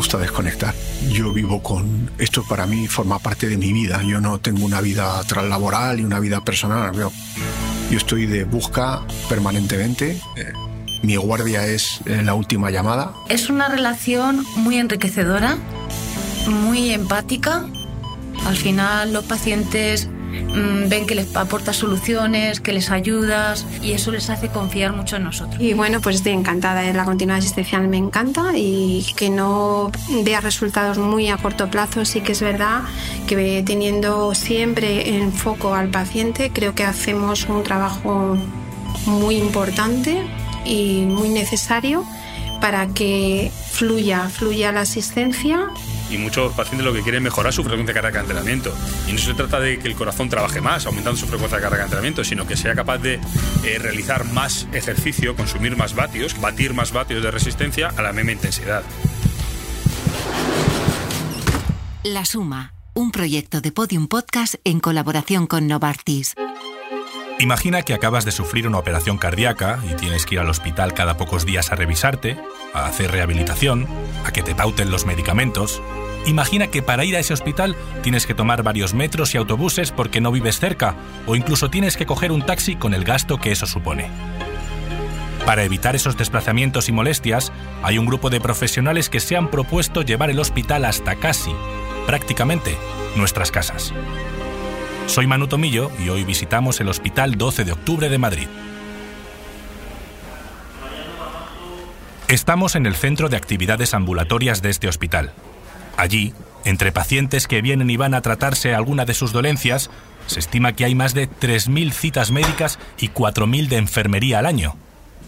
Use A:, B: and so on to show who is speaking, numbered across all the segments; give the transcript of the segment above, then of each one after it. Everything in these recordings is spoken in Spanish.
A: gusta desconectar. Yo vivo con esto para mí forma parte de mi vida. Yo no tengo una vida laboral y una vida personal. Yo, yo estoy de busca permanentemente. Eh, mi guardia es eh, la última llamada.
B: Es una relación muy enriquecedora, muy empática. Al final los pacientes Mm, ven que les aportas soluciones, que les ayudas y eso les hace confiar mucho en nosotros.
C: Y bueno, pues estoy encantada, de la continuidad asistencial me encanta y que no vea resultados muy a corto plazo, sí que es verdad que teniendo siempre en foco al paciente, creo que hacemos un trabajo muy importante y muy necesario para que fluya, fluya la asistencia
D: y muchos pacientes lo que quieren es mejorar su frecuencia cardíaca de entrenamiento. Y no se trata de que el corazón trabaje más, aumentando su frecuencia cardíaca de entrenamiento, sino que sea capaz de eh, realizar más ejercicio, consumir más vatios, batir más vatios de resistencia a la misma intensidad.
E: La Suma, un proyecto de Podium Podcast en colaboración con Novartis.
F: Imagina que acabas de sufrir una operación cardíaca y tienes que ir al hospital cada pocos días a revisarte, a hacer rehabilitación, a que te pauten los medicamentos. Imagina que para ir a ese hospital tienes que tomar varios metros y autobuses porque no vives cerca, o incluso tienes que coger un taxi con el gasto que eso supone. Para evitar esos desplazamientos y molestias, hay un grupo de profesionales que se han propuesto llevar el hospital hasta casi, prácticamente, nuestras casas. Soy Manu Tomillo y hoy visitamos el Hospital 12 de Octubre de Madrid. Estamos en el centro de actividades ambulatorias de este hospital. Allí, entre pacientes que vienen y van a tratarse alguna de sus dolencias, se estima que hay más de 3.000 citas médicas y 4.000 de enfermería al año.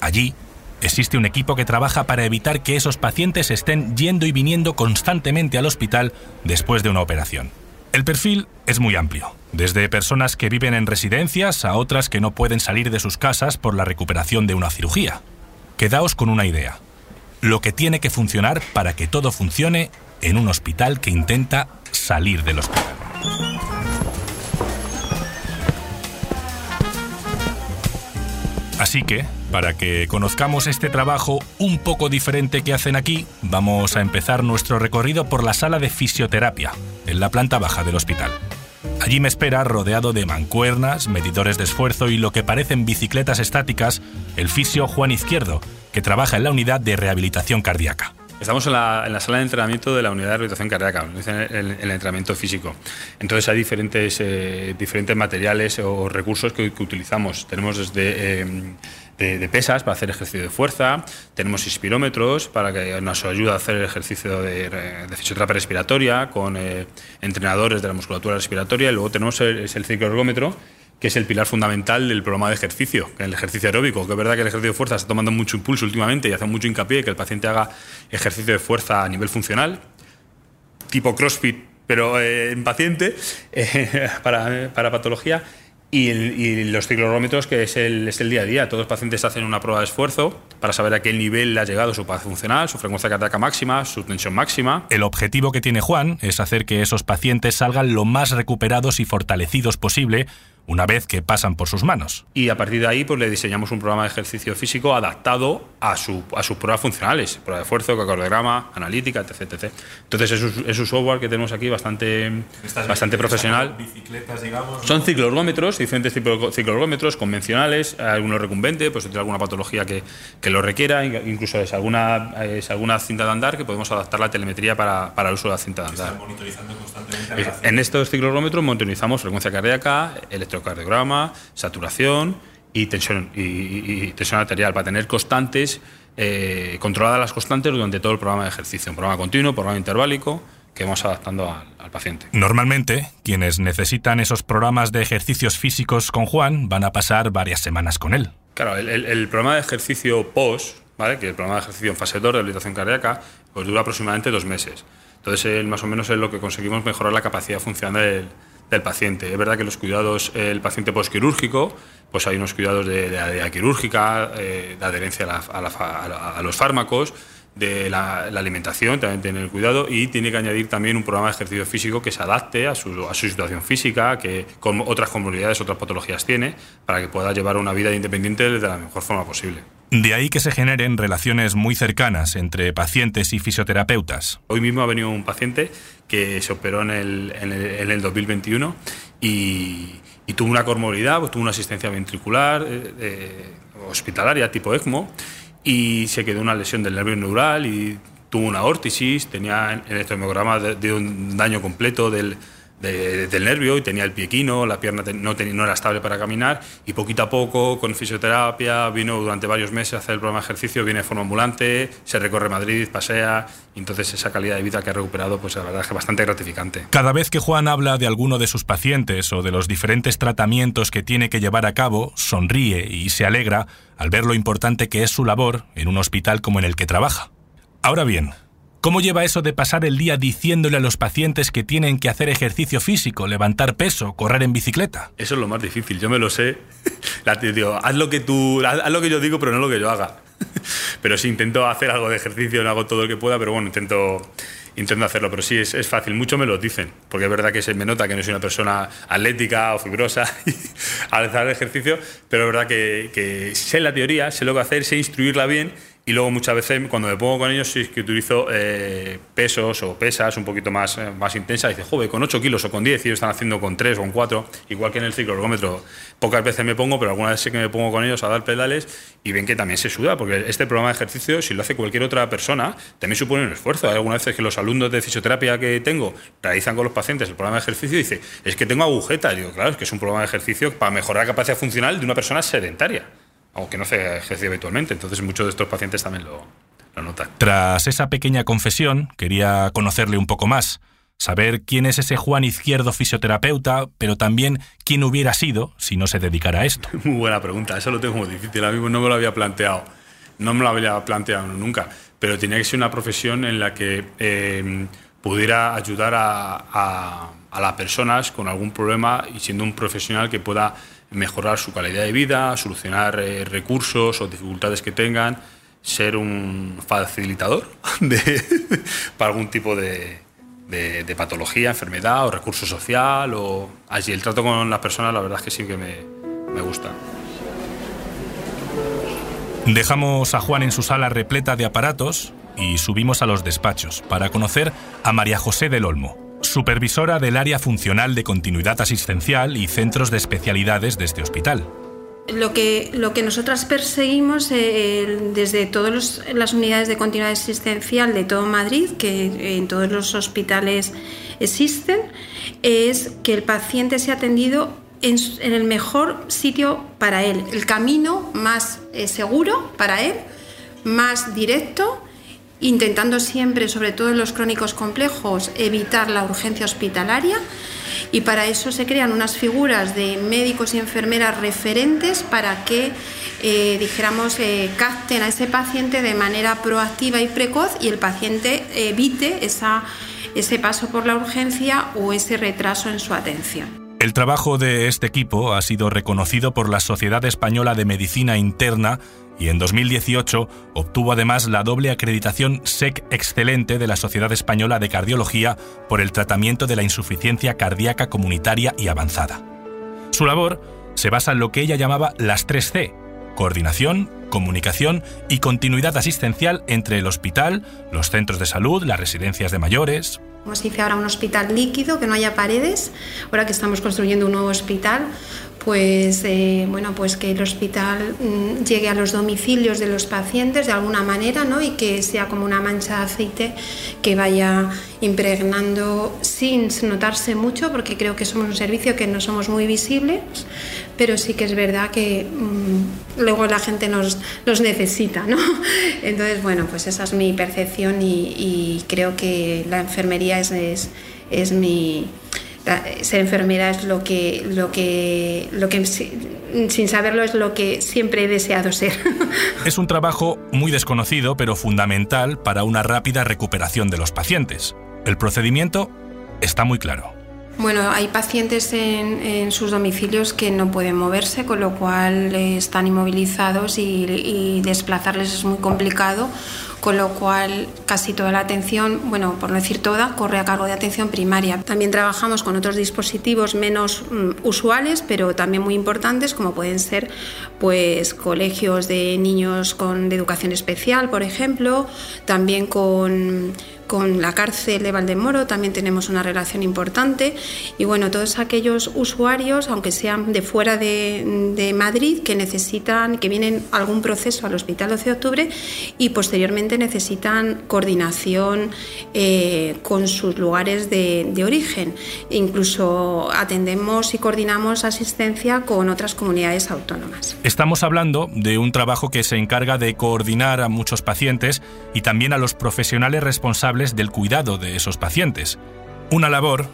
F: Allí, existe un equipo que trabaja para evitar que esos pacientes estén yendo y viniendo constantemente al hospital después de una operación. El perfil es muy amplio, desde personas que viven en residencias a otras que no pueden salir de sus casas por la recuperación de una cirugía. Quedaos con una idea. Lo que tiene que funcionar para que todo funcione en un hospital que intenta salir del hospital. Así que, para que conozcamos este trabajo un poco diferente que hacen aquí, vamos a empezar nuestro recorrido por la sala de fisioterapia, en la planta baja del hospital. Allí me espera, rodeado de mancuernas, medidores de esfuerzo y lo que parecen bicicletas estáticas, el fisio Juan Izquierdo, que trabaja en la unidad de rehabilitación cardíaca.
D: Estamos en la, sala de entrenamiento de la unidad de rehabilitación cardíaca, en el, entrenamiento físico. Entonces hay diferentes, eh, diferentes materiales o recursos que, utilizamos. Tenemos desde eh, de, pesas para hacer ejercicio de fuerza, tenemos inspirómetros para que nos ayude a hacer el ejercicio de, de fisioterapia respiratoria con eh, entrenadores de la musculatura respiratoria. Y luego tenemos el, es el cicloergómetro que es el pilar fundamental del programa de ejercicio, el ejercicio aeróbico, que es verdad que el ejercicio de fuerza está tomando mucho impulso últimamente y hace mucho hincapié que el paciente haga ejercicio de fuerza a nivel funcional, tipo CrossFit, pero eh, en paciente, eh, para, para patología, y, los ciclorrómetros, que es el, es el, día a día. Todos los pacientes hacen una prueba de esfuerzo para saber a qué nivel ha llegado su paz funcional, su frecuencia cardíaca máxima, su tensión máxima.
F: El objetivo que tiene Juan es hacer que esos pacientes salgan lo más recuperados y fortalecidos posible una vez que pasan por sus manos.
D: Y a partir de ahí pues, le diseñamos un programa de ejercicio físico adaptado a, su, a sus pruebas funcionales, prueba de esfuerzo, cardiograma, analítica, etc, etc. Entonces es un, software que tenemos aquí bastante, bastante profesional.
F: Bicicletas, digamos,
D: Son cicloergómetros, diferentes tipos de cicloergómetros convencionales, algunos recumbente, pues tiene alguna patología que, que, lo requiera, incluso es alguna, es alguna cinta de andar que podemos adaptar la telemetría para, para el uso de la cinta de andar.
F: monitorizando constantemente
D: en estos cicloergómetros monitorizamos frecuencia cardíaca, electrocardiograma, saturación y tensión, y, tensión arterial para tener constantes, eh, controladas las constantes durante todo el programa de ejercicio. Un programa continuo, programa interválico que vamos adaptando al, paciente.
F: Normalmente, quienes necesitan esos programas de ejercicios físicos con Juan van a pasar varias semanas con él.
D: Claro, el, programa de ejercicio POS, ¿vale? que el programa de ejercicio en fase 2 de rehabilitación cardíaca, pues dura aproximadamente dos meses. Entonces, más o menos es lo que conseguimos mejorar la capacidad funcional del, del paciente. Es verdad que los cuidados, el paciente postquirúrgico, pues hay unos cuidados de, de, quirúrgica, eh, de adherencia a, los fármacos, de la, alimentación, también tiene el cuidado y tiene que añadir también un programa de ejercicio físico que se adapte a su, a su situación física, que con otras comunidades, otras patologías tiene, para que pueda llevar una vida independiente de la mejor forma posible.
F: De ahí que se generen relaciones muy cercanas entre pacientes y fisioterapeutas.
D: Hoy mismo ha venido un paciente que se operó en el, en el, 2021 y, tuvo una comorbilidad, pues tuvo una asistencia ventricular eh, hospitalaria tipo ECMO y se quedó una lesión del nervio neural y tuvo una órtisis, tenía en el electromiograma de, un daño completo del, del nervio y tenía el piequino, la pierna no, era estable para caminar y poquito a poco con fisioterapia vino durante varios meses a hacer el programa de ejercicio, viene de forma ambulante, se recorre Madrid, pasea y entonces esa calidad de vida que ha recuperado pues la verdad es bastante gratificante.
F: Cada vez que Juan habla de alguno de sus pacientes o de los diferentes tratamientos que tiene que llevar a cabo, sonríe y se alegra al ver lo importante que es su labor en un hospital como en el que trabaja. Ahora bien, ¿Cómo lleva eso de pasar el día diciéndole a los pacientes que tienen que hacer ejercicio físico, levantar peso, correr en bicicleta?
D: Eso es lo más difícil, yo me lo sé. La, digo, haz lo que tú, haz lo que yo digo, pero no lo que yo haga. Pero sí intento hacer algo de ejercicio, no hago todo lo que pueda, pero bueno, intento intento hacerlo, pero sí, es, fácil. Mucho me lo dicen, porque es verdad que se me nota que no soy una persona atlética o fibrosa al hacer ejercicio, pero es verdad que, que sé la teoría, sé lo que hacer, sé instruirla bien y luego muchas veces cuando me pongo con ellos sí que utilizo eh, pesos o pesas un poquito más, eh, más intensas. Dice, joder, con 8 kilos o con 10 y ellos están haciendo con 3 o con 4. Igual que en el cicloergómetro. Pocas veces me pongo, pero algunas veces que me pongo con ellos a dar pedales y ven que también se suda. Porque este programa de ejercicio, si lo hace cualquier otra persona, también supone un esfuerzo. Hay algunas veces que los alumnos de fisioterapia que tengo realizan con los pacientes el programa de ejercicio y dice, es que tengo agujetas. digo, claro, es que es un programa de ejercicio para mejorar la capacidad funcional de una persona sedentaria aunque no se ejerce habitualmente. Entonces muchos de estos pacientes también lo, lo notan.
F: Tras esa pequeña confesión, quería conocerle un poco más, saber quién es ese Juan Izquierdo fisioterapeuta, pero también quién hubiera sido si no se dedicara a esto.
D: Muy buena pregunta, eso lo tengo muy difícil, a mí no me lo había planteado, no me lo había planteado nunca, pero tenía que ser una profesión en la que eh, pudiera ayudar a, a, a las personas con algún problema y siendo un profesional que pueda mejorar su calidad de vida, solucionar eh, recursos o dificultades que tengan, ser un facilitador para algún tipo de, patología, enfermedad o recurso social. O, así, el trato con las personas la verdad es que sí que me, me gusta.
F: Dejamos a Juan en su sala repleta de aparatos y subimos a los despachos para conocer a María José del Olmo supervisora del área funcional de continuidad asistencial y centros de especialidades de este hospital.
C: Lo que, lo que nosotras perseguimos eh, desde todas las unidades de continuidad asistencial de todo Madrid, que en todos los hospitales existen, es que el paciente sea atendido en, el mejor sitio para él, el camino más eh, seguro para él, más directo intentando siempre, sobre todo en los crónicos complejos, evitar la urgencia hospitalaria y para eso se crean unas figuras de médicos y enfermeras referentes para que, eh, dijéramos, eh, capten a ese paciente de manera proactiva y precoz y el paciente evite esa, ese paso por la urgencia o ese retraso en su atención.
F: El trabajo de este equipo ha sido reconocido por la Sociedad Española de Medicina Interna y en 2018 obtuvo además la doble acreditación SEC Excelente de la Sociedad Española de Cardiología por el tratamiento de la insuficiencia cardíaca comunitaria y avanzada. Su labor se basa en lo que ella llamaba las 3 C, coordinación, comunicación y continuidad asistencial entre el hospital, los centros de salud, las residencias de mayores.
C: Como se dice ahora, un hospital líquido, que no haya paredes, ahora que estamos construyendo un nuevo hospital, pues eh, bueno pues que el hospital mm, llegue a los domicilios de los pacientes de alguna manera ¿no? y que sea como una mancha de aceite que vaya impregnando sin notarse mucho porque creo que somos un servicio que no somos muy visibles pero sí que es verdad que mm, luego la gente nos, necesita ¿no? entonces bueno pues esa es mi percepción y, creo que la enfermería es, es mi ser enfermera es lo que, lo que, lo que sin saberlo es lo que siempre he deseado ser.
F: Es un trabajo muy desconocido, pero fundamental para una rápida recuperación de los pacientes. El procedimiento está muy claro.
C: Bueno, hay pacientes en, sus domicilios que no pueden moverse, con lo cual están inmovilizados y, desplazarles es muy complicado con lo cual casi toda la atención, bueno, por no decir toda, corre a cargo de atención primaria. También trabajamos con otros dispositivos menos mm, usuales, pero también muy importantes, como pueden ser pues colegios de niños con de educación especial, por ejemplo, también con con la cárcel de Valdemoro también tenemos una relación importante y bueno, todos aquellos usuarios, aunque sean de fuera de, Madrid, que necesitan, que vienen algún proceso al Hospital 12 de Octubre y posteriormente necesitan coordinación eh, con sus lugares de, de origen. Incluso atendemos y coordinamos asistencia con otras comunidades autónomas.
F: Estamos hablando de un trabajo que se encarga de coordinar a muchos pacientes y también a los profesionales responsables del cuidado de esos pacientes. Una labor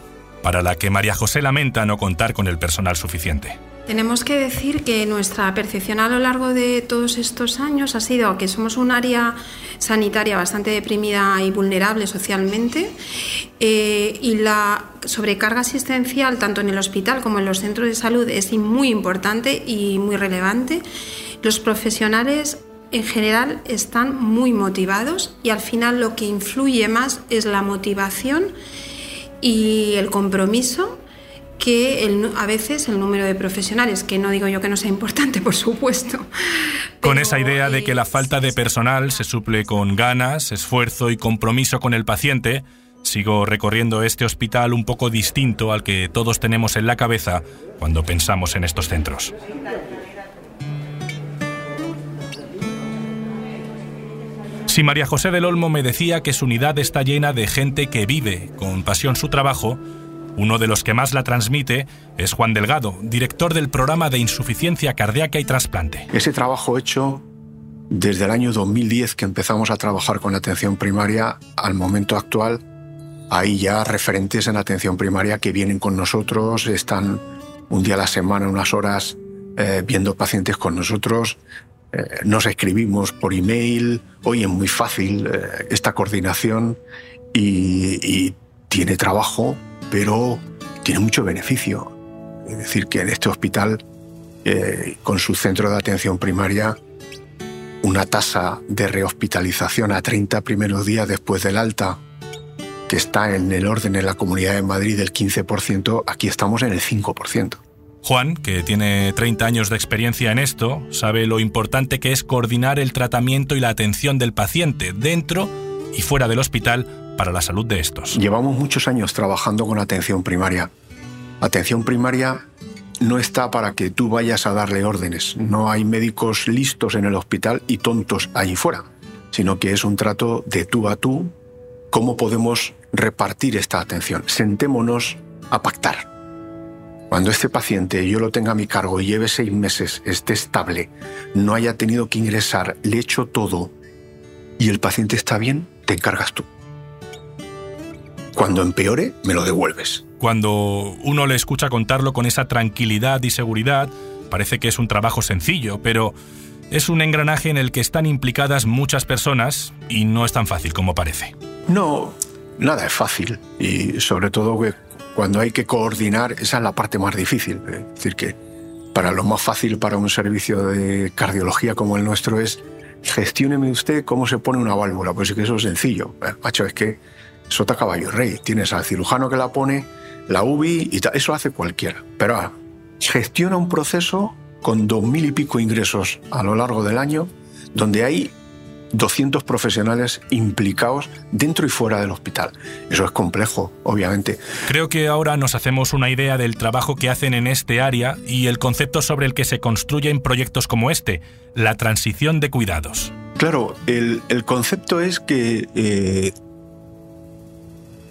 F: para la que María José lamenta no contar con el personal suficiente.
C: Tenemos que decir que nuestra percepción a lo largo de todos estos años ha sido que somos un área sanitaria bastante deprimida y vulnerable socialmente eh, y la sobrecarga asistencial tanto en el hospital como en los centros de salud es muy importante y muy relevante. Los profesionales en general están muy motivados y al final lo que influye más es la motivación y el compromiso que a veces el número de profesionales, que no digo yo que no sea importante, por supuesto.
F: Con esa idea de que la falta de personal se suple con ganas, esfuerzo y compromiso con el paciente, sigo recorriendo este hospital un poco distinto al que todos tenemos en la cabeza cuando pensamos en estos centros. Si María José del Olmo me decía que su unidad está llena de gente que vive con pasión su trabajo, uno de los que más la transmite es Juan Delgado, director del programa de insuficiencia cardíaca y trasplante.
A: Ese trabajo hecho desde el año 2010 que empezamos a trabajar con la atención primaria al momento actual, hay ya referentes en atención primaria que vienen con nosotros, están un día a la semana, unas horas, eh, viendo pacientes con nosotros, eh, nos escribimos por email, hoy es muy fácil eh, esta coordinación y, tiene trabajo, pero tiene mucho beneficio. Es decir, que en este hospital, eh, con su centro de atención primaria, una tasa de rehospitalización a 30 primeros días después del alta, que está en el orden en la Comunidad de Madrid del 15%, aquí estamos en el 5%.
F: Juan, que tiene 30 años de experiencia en esto, sabe lo importante que es coordinar el tratamiento y la atención del paciente dentro y fuera del hospital para la salud de estos.
A: Llevamos muchos años trabajando con atención primaria. Atención primaria no está para que tú vayas a darle órdenes. No hay médicos listos en el hospital y tontos allí fuera, sino que es un trato de tú a tú. ¿Cómo podemos repartir esta atención? Sentémonos a pactar. Cuando este paciente yo lo tenga a mi cargo y lleve seis meses, esté estable, no haya tenido que ingresar, le echo todo y el paciente está bien, te encargas tú. Cuando empeore, me lo devuelves.
F: Cuando uno le escucha contarlo con esa tranquilidad y seguridad, parece que es un trabajo sencillo, pero es un engranaje en el que están implicadas muchas personas y no es tan fácil como parece.
A: No, nada es fácil y sobre todo que cuando hay que coordinar, esa es la parte más difícil. Es decir, que para lo más fácil para un servicio de cardiología como el nuestro es gestióneme usted cómo se pone una válvula. Pues es que eso es sencillo. Eh, macho, es que sota caballo rey. Tienes al cirujano que la pone, la UBI y eso hace cualquiera. Pero ah, gestiona un proceso con dos mil y pico ingresos a lo largo del año, donde hay 200 profesionales implicados dentro y fuera del hospital. Eso es complejo, obviamente.
F: Creo que ahora nos hacemos una idea del trabajo que hacen en este área y el concepto sobre el que se construyen proyectos como este, la transición de cuidados.
A: Claro, el, concepto es que eh,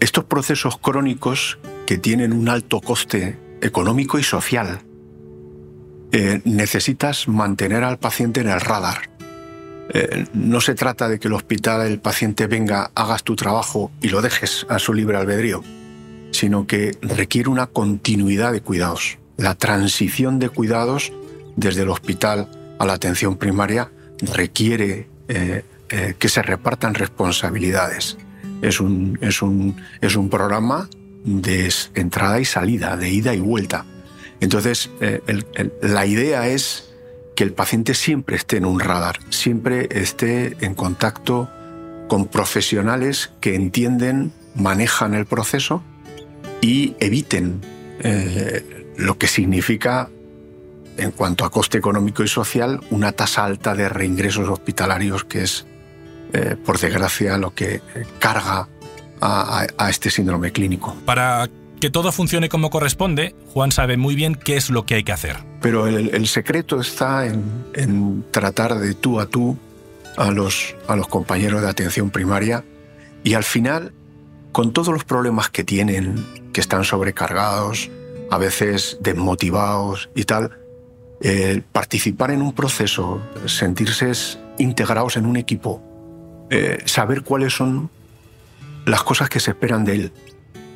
A: estos procesos crónicos que tienen un alto coste económico y social, eh, necesitas mantener al paciente en el radar eh, no se trata de que el hospital, el paciente venga, hagas tu trabajo y lo dejes a su libre albedrío, sino que requiere una continuidad de cuidados. La transición de cuidados desde el hospital a la atención primaria requiere eh, eh, que se repartan responsabilidades. Es un, es un, es un programa de entrada y salida, de ida y vuelta. Entonces, la idea es que el paciente siempre esté en un radar, siempre esté en contacto con profesionales que entienden, manejan el proceso y eviten eh, lo que significa, en cuanto a coste económico y social, una tasa alta de reingresos hospitalarios, que es, eh, por desgracia, lo que carga a, este síndrome clínico.
F: Para que todo funcione como corresponde, Juan sabe muy bien qué es lo que hay que hacer.
A: Pero el, secreto está en, tratar de tú a tú a los, a los compañeros de atención primaria y al final, con todos los problemas que tienen, que están sobrecargados, a veces desmotivados y tal, participar en un proceso, sentirse integrados en un equipo, eh, saber cuáles son las cosas que se esperan de él,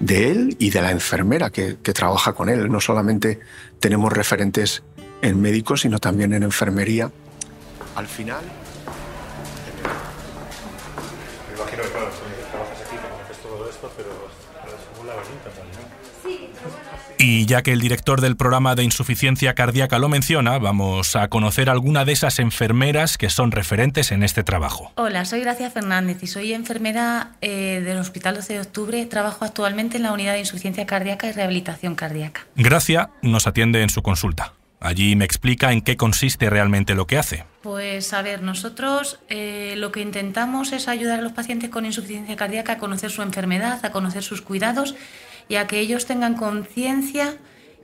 A: de él y de la enfermera que, trabaja con él. No solamente tenemos referentes en médicos, sino también en enfermería. Al final...
F: Y ya que el director del programa de insuficiencia cardíaca lo menciona, vamos a conocer alguna de esas enfermeras que son referentes en este trabajo.
B: Hola, soy Gracia Fernández y soy enfermera eh, del Hospital 12 de Octubre. Trabajo actualmente en la unidad de insuficiencia cardíaca y rehabilitación cardíaca.
F: Gracia nos atiende en su consulta. Allí me explica en qué consiste realmente lo que hace.
B: Pues a ver, nosotros eh, lo que intentamos es ayudar a los pacientes con insuficiencia cardíaca a conocer su enfermedad, a conocer sus cuidados y a que ellos tengan conciencia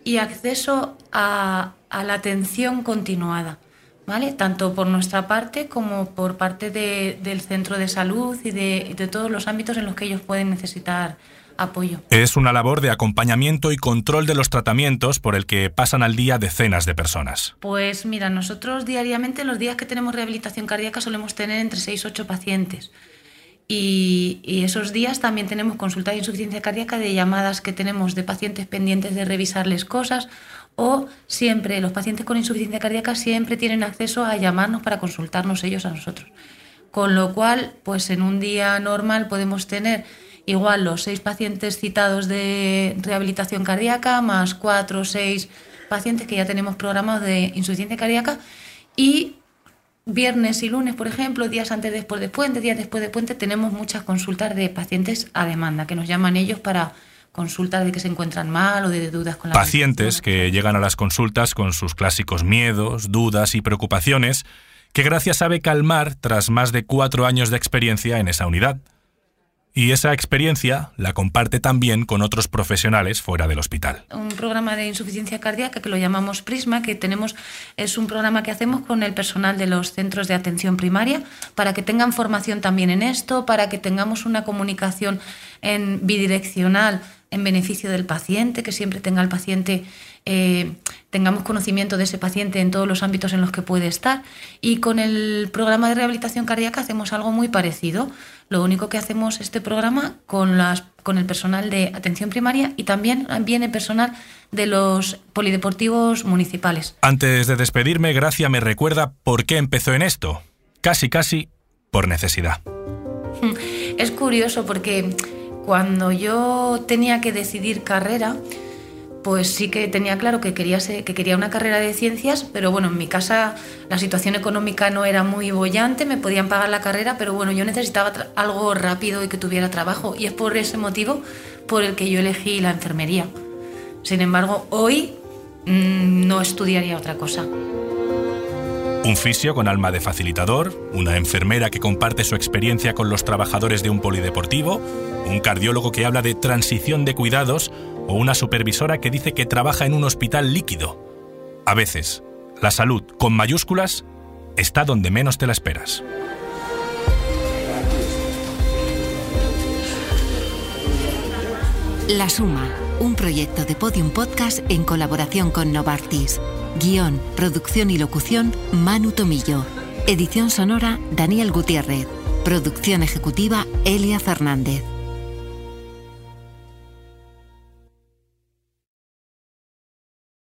B: y acceso a, la atención continuada, ¿vale? Tanto por nuestra parte como por parte del centro de salud y de, de todos los ámbitos en los que ellos pueden necesitar apoyo.
F: Es una labor de acompañamiento y control de los tratamientos por el que pasan al día decenas de personas.
B: Pues mira, nosotros diariamente, los días que tenemos rehabilitación cardíaca, solemos tener entre 6 y 8 pacientes. Y, esos días también tenemos consulta de insuficiencia cardíaca de llamadas que tenemos de pacientes pendientes de revisarles cosas o siempre los pacientes con insuficiencia cardíaca siempre tienen acceso a llamarnos para consultarnos ellos a nosotros. Con lo cual, pues en un día normal podemos tener igual los seis pacientes citados de rehabilitación cardíaca más cuatro o seis pacientes que ya tenemos programados de insuficiencia cardíaca y viernes y lunes, por ejemplo, días antes después de puente, días después de puente, tenemos muchas consultas de pacientes a demanda, que nos llaman ellos para consultas de que se encuentran mal o de dudas con la
F: Pacientes que llegan a las consultas con sus clásicos miedos, dudas y preocupaciones, que Gracia sabe calmar tras más de cuatro años de experiencia en esa unidad. Y esa experiencia la comparte también con otros profesionales fuera del hospital.
B: Un programa de insuficiencia cardíaca que lo llamamos Prisma, que tenemos es un programa que hacemos con el personal de los centros de atención primaria para que tengan formación también en esto, para que tengamos una comunicación en bidireccional en beneficio del paciente, que siempre tenga el paciente eh, tengamos conocimiento de ese paciente en todos los ámbitos en los que puede estar. Y con el programa de rehabilitación cardíaca hacemos algo muy parecido. Lo único que hacemos este programa con, las, con el personal de atención primaria y también viene personal de los polideportivos municipales.
F: Antes de despedirme, Gracia me recuerda por qué empezó en esto. Casi, casi por necesidad.
B: Es curioso porque cuando yo tenía que decidir carrera, pues sí que tenía claro que quería, que quería una carrera de ciencias, pero bueno, en mi casa la situación económica no era muy bollante, me podían pagar la carrera, pero bueno, yo necesitaba algo rápido y que tuviera trabajo, y es por ese motivo por el que yo elegí la enfermería. Sin embargo, hoy mm, no estudiaría otra cosa.
F: Un fisio con alma de facilitador, una enfermera que comparte su experiencia con los trabajadores de un polideportivo, un cardiólogo que habla de transición de cuidados o una supervisora que dice que trabaja en un hospital líquido. A veces, la salud con mayúsculas está donde menos te la esperas.
E: La Suma, un proyecto de Podium Podcast en colaboración con Novartis. Guión, producción y locución, Manu Tomillo. Edición sonora, Daniel Gutiérrez. Producción ejecutiva, Elia Fernández.